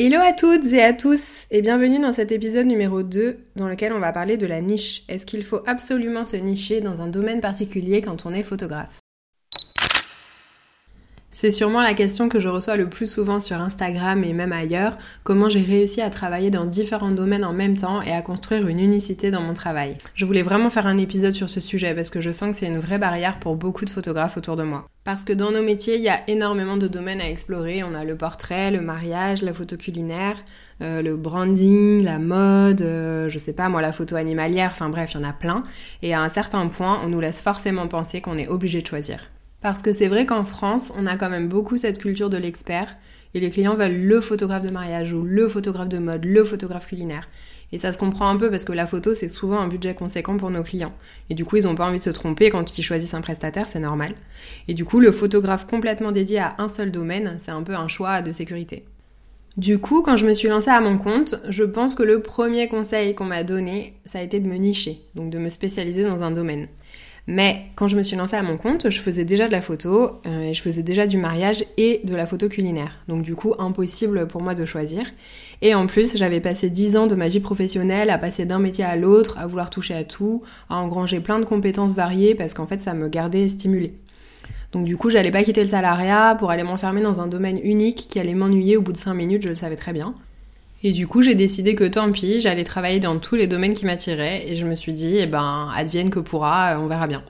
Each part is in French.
Hello à toutes et à tous et bienvenue dans cet épisode numéro 2 dans lequel on va parler de la niche. Est-ce qu'il faut absolument se nicher dans un domaine particulier quand on est photographe? C'est sûrement la question que je reçois le plus souvent sur Instagram et même ailleurs, comment j'ai réussi à travailler dans différents domaines en même temps et à construire une unicité dans mon travail. Je voulais vraiment faire un épisode sur ce sujet parce que je sens que c'est une vraie barrière pour beaucoup de photographes autour de moi. Parce que dans nos métiers, il y a énormément de domaines à explorer. On a le portrait, le mariage, la photo culinaire, euh, le branding, la mode, euh, je sais pas moi, la photo animalière, enfin bref, il y en a plein. Et à un certain point, on nous laisse forcément penser qu'on est obligé de choisir. Parce que c'est vrai qu'en France, on a quand même beaucoup cette culture de l'expert et les clients veulent le photographe de mariage ou le photographe de mode, le photographe culinaire. Et ça se comprend un peu parce que la photo, c'est souvent un budget conséquent pour nos clients. Et du coup, ils n'ont pas envie de se tromper quand ils choisissent un prestataire, c'est normal. Et du coup, le photographe complètement dédié à un seul domaine, c'est un peu un choix de sécurité. Du coup, quand je me suis lancée à mon compte, je pense que le premier conseil qu'on m'a donné, ça a été de me nicher, donc de me spécialiser dans un domaine. Mais quand je me suis lancée à mon compte, je faisais déjà de la photo, euh, je faisais déjà du mariage et de la photo culinaire. Donc du coup, impossible pour moi de choisir. Et en plus, j'avais passé 10 ans de ma vie professionnelle à passer d'un métier à l'autre, à vouloir toucher à tout, à engranger plein de compétences variées parce qu'en fait, ça me gardait stimulée. Donc du coup, j'allais pas quitter le salariat pour aller m'enfermer dans un domaine unique qui allait m'ennuyer au bout de 5 minutes, je le savais très bien. Et du coup, j'ai décidé que tant pis, j'allais travailler dans tous les domaines qui m'attiraient et je me suis dit, eh ben, advienne que pourra, euh, on verra bien.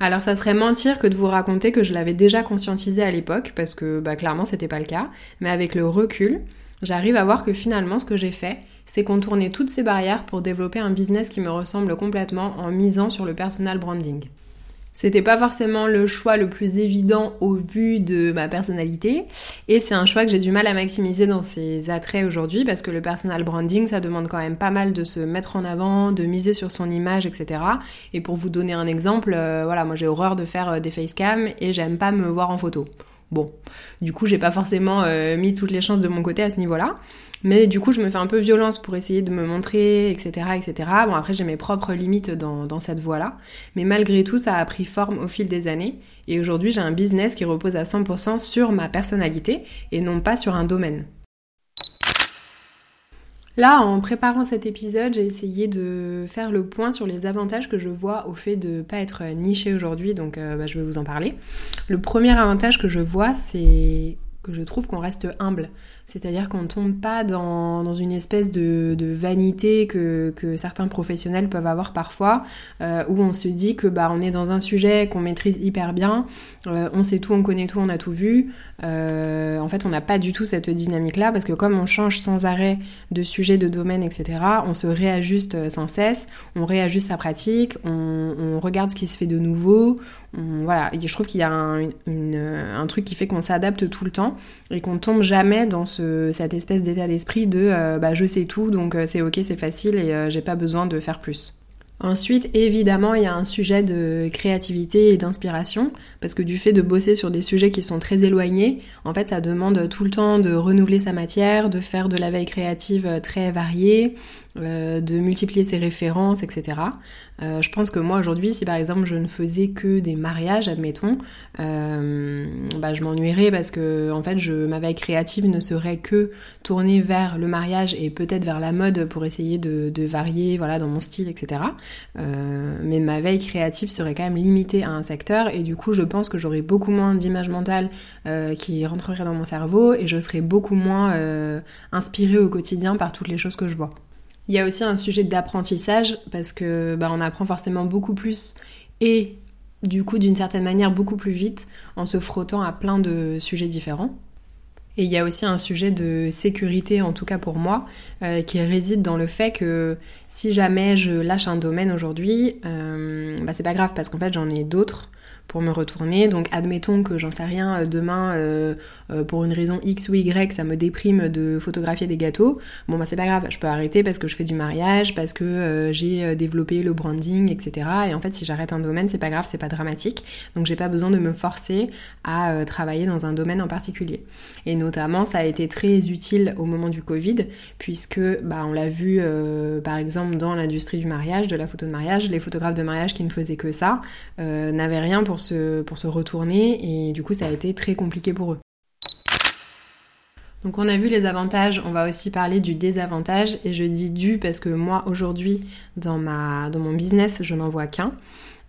Alors ça serait mentir que de vous raconter que je l'avais déjà conscientisé à l'époque, parce que bah, clairement c'était pas le cas, mais avec le recul, j'arrive à voir que finalement ce que j'ai fait, c'est contourner toutes ces barrières pour développer un business qui me ressemble complètement en misant sur le personal branding. C'était pas forcément le choix le plus évident au vu de ma personnalité et c'est un choix que j'ai du mal à maximiser dans ses attraits aujourd'hui parce que le personal branding ça demande quand même pas mal de se mettre en avant, de miser sur son image, etc. Et pour vous donner un exemple, euh, voilà, moi j'ai horreur de faire euh, des facecam et j'aime pas me voir en photo. Bon, du coup j'ai pas forcément euh, mis toutes les chances de mon côté à ce niveau-là. Mais du coup, je me fais un peu violence pour essayer de me montrer, etc., etc. Bon, après, j'ai mes propres limites dans, dans cette voie-là. Mais malgré tout, ça a pris forme au fil des années. Et aujourd'hui, j'ai un business qui repose à 100% sur ma personnalité et non pas sur un domaine. Là, en préparant cet épisode, j'ai essayé de faire le point sur les avantages que je vois au fait de ne pas être niché aujourd'hui, donc euh, bah, je vais vous en parler. Le premier avantage que je vois, c'est que je trouve qu'on reste humble. C'est-à-dire qu'on ne tombe pas dans, dans une espèce de, vanité que, que, certains professionnels peuvent avoir parfois, euh, où on se dit que bah on est dans un sujet qu'on maîtrise hyper bien, euh, on sait tout, on connaît tout, on a tout vu. Euh, en fait, on n'a pas du tout cette dynamique-là parce que comme on change sans arrêt de sujet, de domaine, etc., on se réajuste sans cesse, on réajuste sa pratique, on, regarde ce qui se fait de nouveau. Voilà, je trouve qu'il y a un, truc qui fait qu'on s'adapte tout le temps et qu'on tombe jamais dans cette espèce d'état d'esprit de euh, bah, je sais tout, donc euh, c'est ok, c'est facile et euh, j'ai pas besoin de faire plus. Ensuite, évidemment, il y a un sujet de créativité et d'inspiration, parce que du fait de bosser sur des sujets qui sont très éloignés, en fait, ça demande tout le temps de renouveler sa matière, de faire de la veille créative très variée, euh, de multiplier ses références, etc. Euh, je pense que moi aujourd'hui, si par exemple je ne faisais que des mariages, admettons, euh, bah, je m'ennuierais parce que en fait, ma veille créative ne serait que tournée vers le mariage et peut-être vers la mode pour essayer de, varier, voilà, dans mon style, etc. mais ma veille créative serait quand même limitée à un secteur et du coup, je pense que j'aurais beaucoup moins d'image mentale qui rentrerait dans mon cerveau et je serais beaucoup moins inspirée au quotidien par toutes les choses que je vois. Il y a aussi un sujet d'apprentissage parce que bah, on apprend forcément beaucoup plus et du coup d'une certaine manière beaucoup plus vite en se frottant à plein de sujets différents. Et il y a aussi un sujet de sécurité, en tout cas pour moi, euh, qui réside dans le fait que si jamais je lâche un domaine aujourd'hui, euh, bah c'est pas grave parce qu'en fait j'en ai d'autres pour me retourner. Donc admettons que j'en sais rien, demain, pour une raison X ou Y, ça me déprime de photographier des gâteaux. Bon bah c'est pas grave, je peux arrêter parce que je fais du mariage, parce que j'ai développé le branding, etc. Et en fait si j'arrête un domaine, c'est pas grave, c'est pas dramatique. Donc j'ai pas besoin de me forcer à travailler dans un domaine en particulier. Et notamment ça a été très utile au moment du Covid, puisque bah, on l'a vu par exemple dans l'industrie du mariage, de la photo de mariage, les photographes de mariage qui ne faisaient que ça euh, n'avaient rien pour se, retourner et du coup ça a été très compliqué pour eux. Donc on a vu les avantages, on va aussi parler du désavantage et je dis du parce que moi aujourd'hui dans, ma, dans mon business je n'en vois qu'un.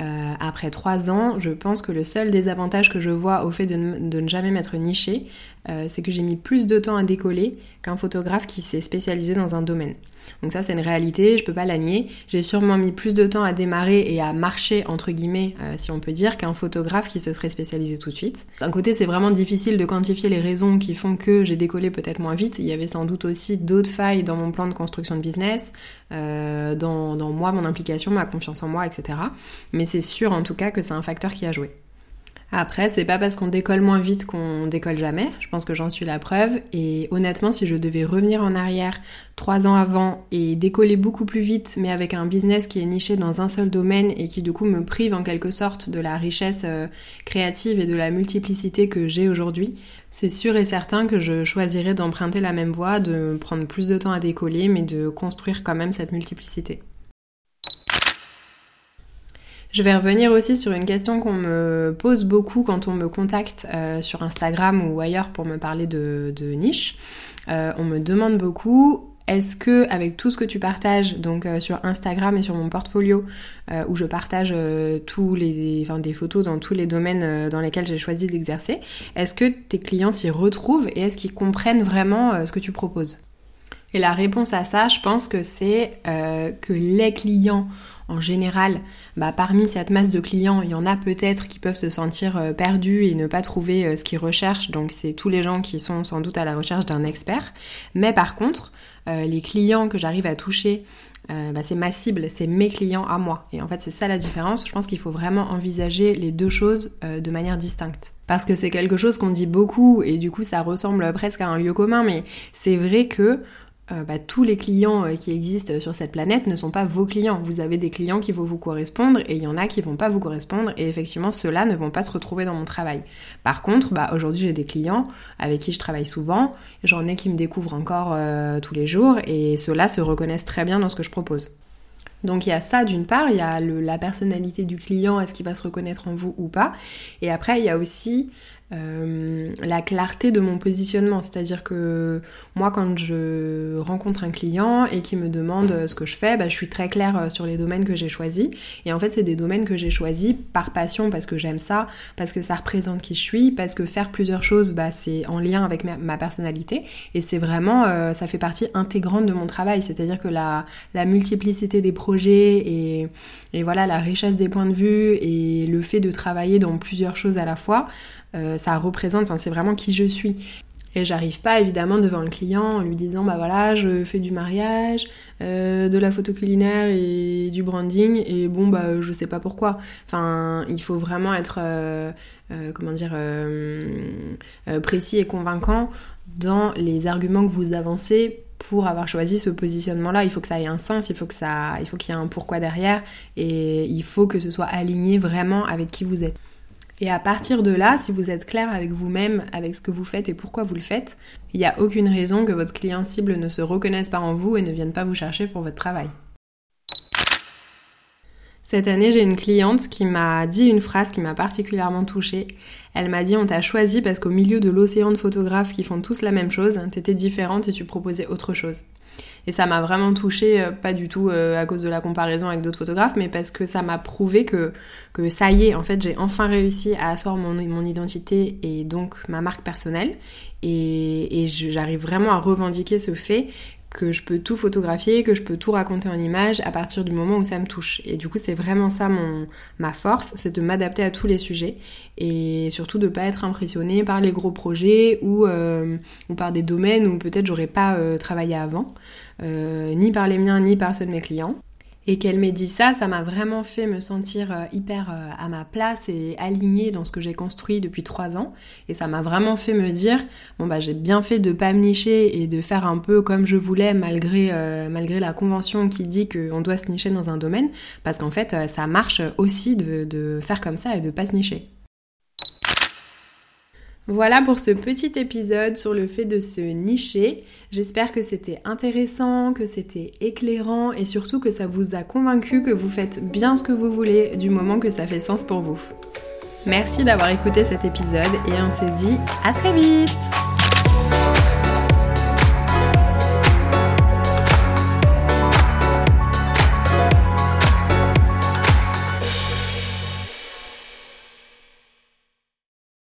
Euh, après trois ans, je pense que le seul désavantage que je vois au fait de ne, jamais m'être niché, euh, c'est que j'ai mis plus de temps à décoller qu'un photographe qui s'est spécialisé dans un domaine. Donc ça c'est une réalité, je peux pas la nier. J'ai sûrement mis plus de temps à démarrer et à marcher entre guillemets, euh, si on peut dire, qu'un photographe qui se serait spécialisé tout de suite. D'un côté c'est vraiment difficile de quantifier les raisons qui font que j'ai décollé peut-être moins vite. Il y avait sans doute aussi d'autres failles dans mon plan de construction de business, euh, dans, dans moi, mon implication, ma confiance en moi, etc. Mais c'est sûr en tout cas que c'est un facteur qui a joué. Après, c'est pas parce qu'on décolle moins vite qu'on décolle jamais. Je pense que j'en suis la preuve. Et honnêtement, si je devais revenir en arrière trois ans avant et décoller beaucoup plus vite, mais avec un business qui est niché dans un seul domaine et qui du coup me prive en quelque sorte de la richesse euh, créative et de la multiplicité que j'ai aujourd'hui, c'est sûr et certain que je choisirais d'emprunter la même voie, de prendre plus de temps à décoller, mais de construire quand même cette multiplicité. Je vais revenir aussi sur une question qu'on me pose beaucoup quand on me contacte euh, sur Instagram ou ailleurs pour me parler de, niche. Euh, on me demande beaucoup est-ce que avec tout ce que tu partages donc euh, sur Instagram et sur mon portfolio où je partage tous les enfin, des photos dans tous les domaines dans lesquels j'ai choisi d'exercer, est-ce que tes clients s'y retrouvent et est-ce qu'ils comprennent vraiment ce que tu proposes? Et la réponse à ça, je pense que c'est que les clients en général, bah, parmi cette masse de clients, il y en a peut-être qui peuvent se sentir euh, perdus et ne pas trouver euh, ce qu'ils recherchent. Donc c'est tous les gens qui sont sans doute à la recherche d'un expert. Mais par contre, euh, les clients que j'arrive à toucher, bah, c'est ma cible, c'est mes clients à moi. Et en fait, c'est ça la différence. Je pense qu'il faut vraiment envisager les deux choses de manière distincte. Parce que c'est quelque chose qu'on dit beaucoup et du coup, ça ressemble presque à un lieu commun, mais c'est vrai que euh, bah, tous les clients euh, qui existent sur cette planète ne sont pas vos clients. Vous avez des clients qui vont vous correspondre et il y en a qui vont pas vous correspondre et effectivement ceux-là ne vont pas se retrouver dans mon travail. Par contre, bah, aujourd'hui j'ai des clients avec qui je travaille souvent, j'en ai qui me découvrent encore euh, tous les jours et ceux-là se reconnaissent très bien dans ce que je propose. Donc il y a ça d'une part, il y a la personnalité du client, est-ce qu'il va se reconnaître en vous ou pas? Et après il y a aussi euh, la clarté de mon positionnement. C'est-à-dire que moi, quand je rencontre un client et qui me demande ce que je fais, bah, je suis très claire euh, sur les domaines que j'ai choisis. Et en fait, c'est des domaines que j'ai choisis par passion, parce que j'aime ça, parce que ça représente qui je suis, parce que faire plusieurs choses, bah, c'est en lien avec ma, personnalité. Et c'est vraiment, euh, ça fait partie intégrante de mon travail. C'est-à-dire que la, la multiplicité des projets et, et voilà, la richesse des points de vue et le fait de travailler dans plusieurs choses à la fois, euh, ça représente, enfin c'est vraiment qui je suis. Et j'arrive pas évidemment devant le client en lui disant bah voilà je fais du mariage, euh, de la photo culinaire et du branding et bon bah je sais pas pourquoi. Enfin il faut vraiment être euh, comment dire précis et convaincant dans les arguments que vous avancez pour avoir choisi ce positionnement-là. Il faut que ça ait un sens, il faut que ça, il faut qu'il y ait un pourquoi derrière et il faut que ce soit aligné vraiment avec qui vous êtes. Et à partir de là, si vous êtes clair avec vous-même, avec ce que vous faites et pourquoi vous le faites, il n'y a aucune raison que votre client cible ne se reconnaisse pas en vous et ne vienne pas vous chercher pour votre travail. Cette année, j'ai une cliente qui m'a dit une phrase qui m'a particulièrement touchée. Elle m'a dit on t'a choisi parce qu'au milieu de l'océan de photographes qui font tous la même chose, t'étais différente et tu proposais autre chose. Et ça m'a vraiment touchée, euh, pas du tout euh, à cause de la comparaison avec d'autres photographes, mais parce que ça m'a prouvé que, ça y est, en fait, j'ai enfin réussi à asseoir mon, identité et donc ma marque personnelle. Et j'arrive vraiment à revendiquer ce fait que je peux tout photographier, que je peux tout raconter en image à partir du moment où ça me touche. Et du coup, c'est vraiment ça mon ma force, c'est de m'adapter à tous les sujets et surtout de pas être impressionnée par les gros projets ou, euh, ou par des domaines où peut-être j'aurais pas euh, travaillé avant, euh, ni par les miens ni par ceux de mes clients. Et qu'elle m'ait dit ça, ça m'a vraiment fait me sentir euh, hyper euh, à ma place et alignée dans ce que j'ai construit depuis trois ans. Et ça m'a vraiment fait me dire, bon bah j'ai bien fait de pas me nicher et de faire un peu comme je voulais malgré, euh, malgré la convention qui dit qu'on doit se nicher dans un domaine. Parce qu'en fait, ça marche aussi de, de faire comme ça et de pas se nicher. Voilà pour ce petit épisode sur le fait de se nicher. J'espère que c'était intéressant, que c'était éclairant et surtout que ça vous a convaincu que vous faites bien ce que vous voulez du moment que ça fait sens pour vous. Merci d'avoir écouté cet épisode et on se dit à très vite